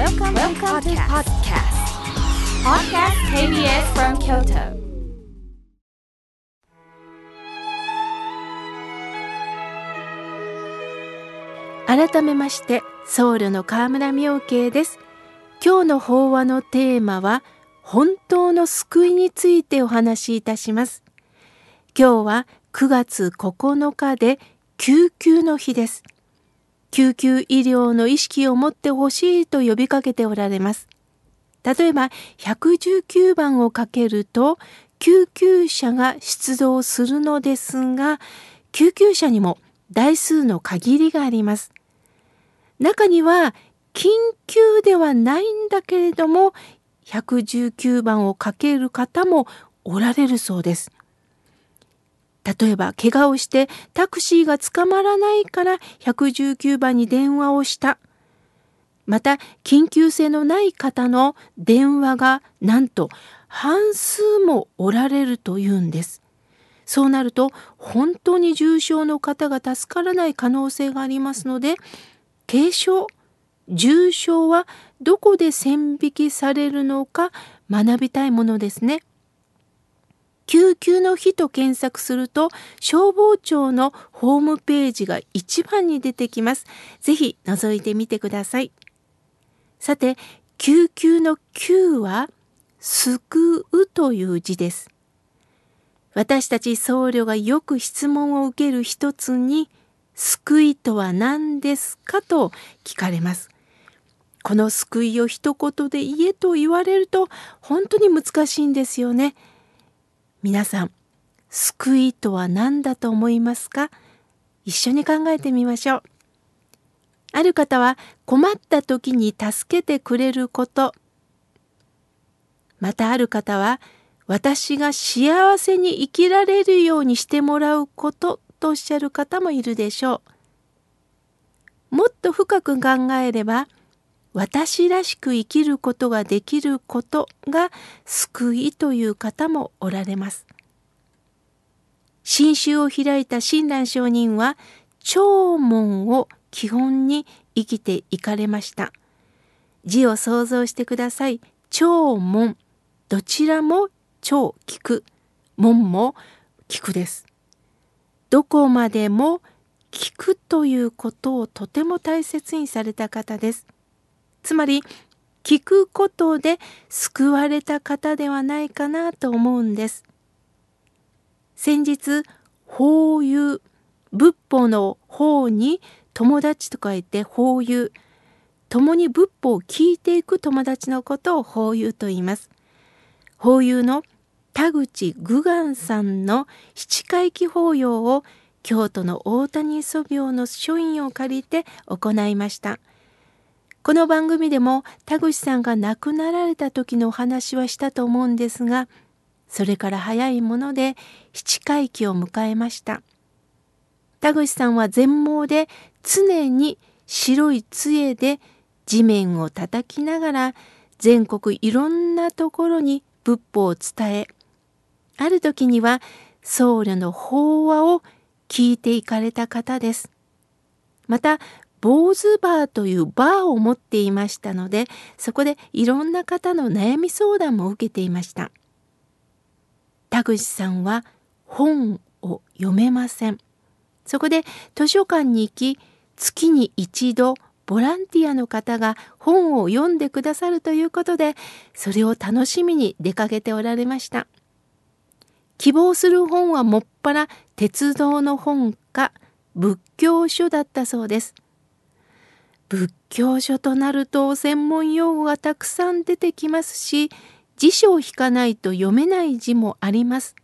Welcome, Welcome to podcast. Podcast KBS from Kyoto. 改めまして僧侶の河村明慶です今日の法話のテーマは本当の救いについてお話しいたします今日は9月9日で救急の日です救急医療の意識を持ってほしいと呼びかけておられます例えば119番をかけると救急車が出動するのですが救急車にも台数の限りがあります中には緊急ではないんだけれども119番をかける方もおられるそうです。例えば怪我をしてタクシーが捕まらないから119番に電話をした。また緊急性のない方の電話がなんと半数もおられるというんです。そうなると本当に重症の方が助からない可能性がありますので軽症重症はどこで線引きされるのか学びたいものですね。救急の日と検索すると消防庁のホームページが一番に出てきます。ぜひ覗いてみてください。さて、救急の救は救うという字です。私たち僧侶がよく質問を受ける一つに救いとは何ですかと聞かれます。この救いを一言で言えと言われると本当に難しいんですよね。皆さん、救いとは何だと思いますか？一緒に考えてみましょう。ある方は困った時に助けてくれること。またある方は私が幸せに生きられるようにしてもらうこととおっしゃる方もいるでしょう。もっと深く考えれば私らしく生きることができることが救いという方もおられます。新宗を開いた親鸞上人は長門を基本に生きていかれました。字を想像してください。長門。どちらも超聞く。門も聞くです。どこまでも聞くということをとても大切にされた方です。つまり聞くことで救われた方ではないかなと思うんです。先日法友仏法の法に友達と書いて法友共に仏法を聞いていく友達のことを法友と言います。法友の田口愚願さんの七回忌法要を京都の大谷祖廟の書院を借りて行いました。この番組でも田口さんが亡くなられた時のお話はしたと思うんですが、それから早いもので七回忌を迎えました。田口さんは全盲で常に白い杖で地面を叩きながら全国いろんなところに仏法を伝えある時には僧侶の法話を聞いていかれた方です。また坊主バーというバーを持っていましたのでそこでいろんな方の悩み相談も受けていました。田口さんは本を読めません。そこで図書館に行き月に一度ボランティアの方が本を読んでくださるということでそれを楽しみに出かけておられました。希望する本はもっぱら鉄道の本か仏教書だったそうです。仏教書となると専門用語がたくさん出てきますし辞書を引かないと読めない字もあります。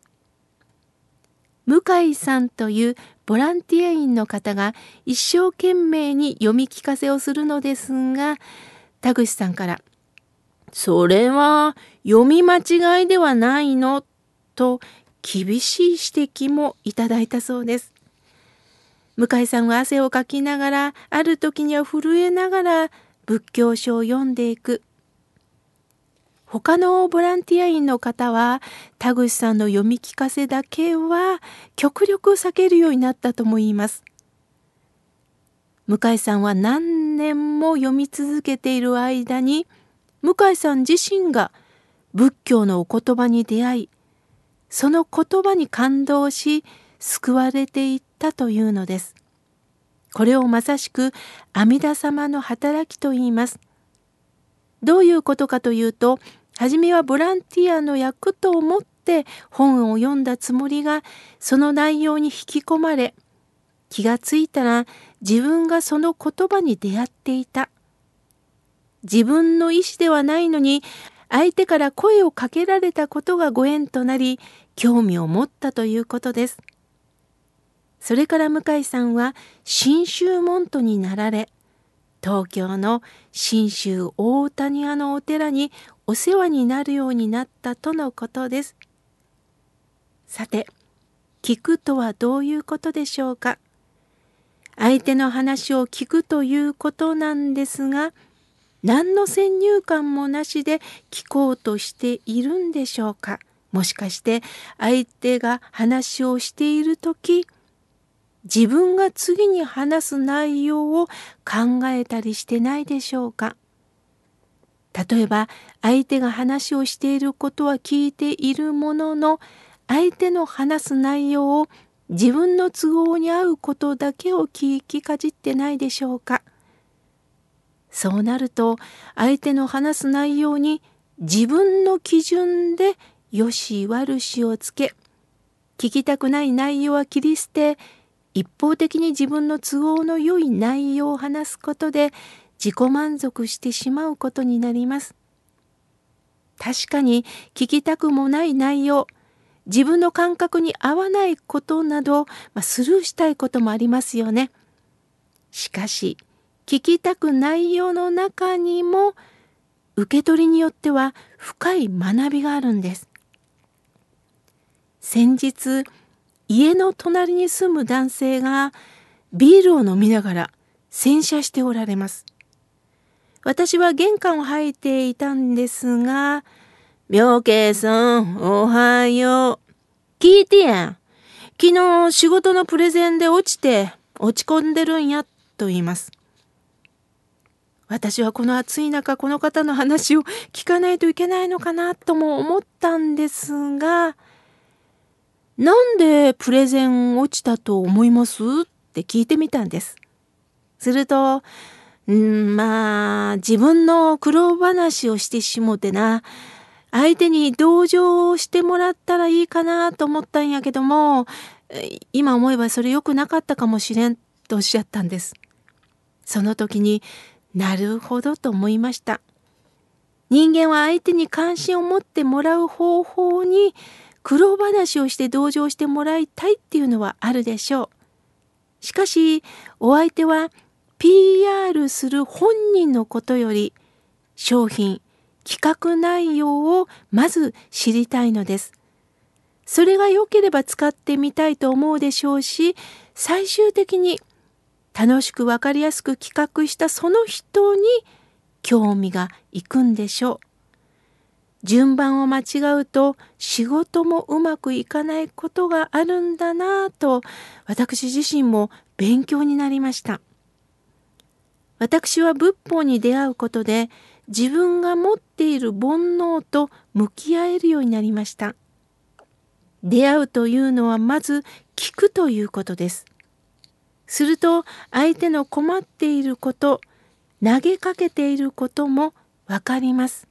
向井さんというボランティア員の方が一生懸命に読み聞かせをするのですが田口さんから「それは読み間違いではないの?」と厳しい指摘もいただいたそうです。向井さんは汗をかきながら、ある時には震えながら仏教書を読んでいく。他のボランティア員の方は田口さんの読み聞かせだけは極力避けるようになったとも言います。向井さんは何年も読み続けている間に向井さん自身が仏教のお言葉に出会いその言葉に感動し救われていったというのです。これをまさしく阿弥陀様の働きと言います。どういうことかというと初めはボランティアの役と思って本を読んだつもりがその内容に引き込まれ気がついたら自分がその言葉に出会っていた。自分の意思ではないのに相手から声をかけられたことがご縁となり興味を持ったということです。それから向井さんは信州門徒になられ東京の信州大谷屋のお寺にお世話になるようになったとのことです。さて聞くとはどういうことでしょうか？相手の話を聞くということなんですが何の先入観もなしで聞こうとしているんでしょうか？もしかして相手が話をしている時自分が次に話す内容を考えたりしてないでしょうか？例えば相手が話をしていることは聞いているものの相手の話す内容を自分の都合に合うことだけを聞きかじってないでしょうか？そうなると相手の話す内容に自分の基準でよし悪しをつけ聞きたくない内容は切り捨て一方的に自分の都合の良い内容を話すことで自己満足してしまうことになります。確かに聞きたくもない内容自分の感覚に合わないことなど、まあ、スルーしたいこともありますよね。しかし聞きたくないよの中にも受け取りによっては深い学びがあるんです。先日家の隣に住む男性がビールを飲みながら洗車しておられます。私は玄関を入っていたんですが、妙慶さん、おはよう。聞いてやん。昨日仕事のプレゼンで落ちて落ち込んでるんや、と言います。私はこの暑い中この方の話を聞かないといけないのかなとも思ったんですが、なんでプレゼン落ちたと思います？って聞いてみたんです。すると、んまあ、自分の苦労話をしてしもてな、相手に同情してもらったらいいかなと思ったんやけども、今思えばそれ良くなかったかもしれんとおっしゃったんです。その時になるほどと思いました。人間は相手に関心を持ってもらう方法に苦労話をして同情してもらいたいっていうのはあるでしょう。しかしお相手は PR する本人のことより商品企画内容をまず知りたいのです。それが良ければ使ってみたいと思うでしょうし最終的に楽しく分かりやすく企画したその人に興味がいくんでしょう。順番を間違うと仕事もうまくいかないことがあるんだなぁと私自身も勉強になりました。私は仏法に出会うことで自分が持っている煩悩と向き合えるようになりました。出会うというのはまず聞くということです。すると相手の困っていること投げかけていることもわかります。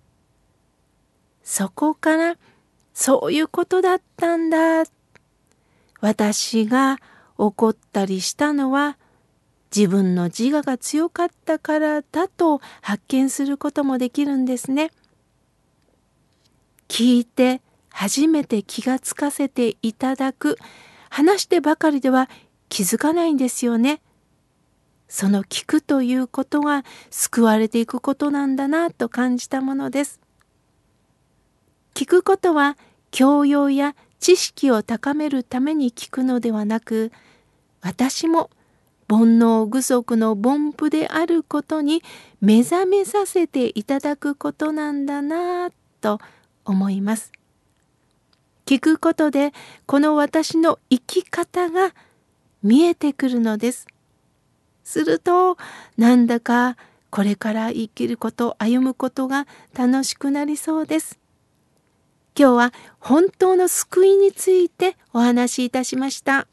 そこからそういうことだったんだ。私が怒ったりしたのは自分の自我が強かったからだと発見することもできるんですね。聞いて初めて気がつかせていただく話してばかりでは気づかないんですよね。その聞くということが救われていくことなんだなと感じたものです。聞くことは教養や知識を高めるために聞くのではなく私も煩悩具足の凡夫であることに目覚めさせていただくことなんだなと思います。聞くことでこの私の生き方が見えてくるのです。するとなんだかこれから生きること歩むことが楽しくなりそうです今日は本当の救いについてお話しいたしました。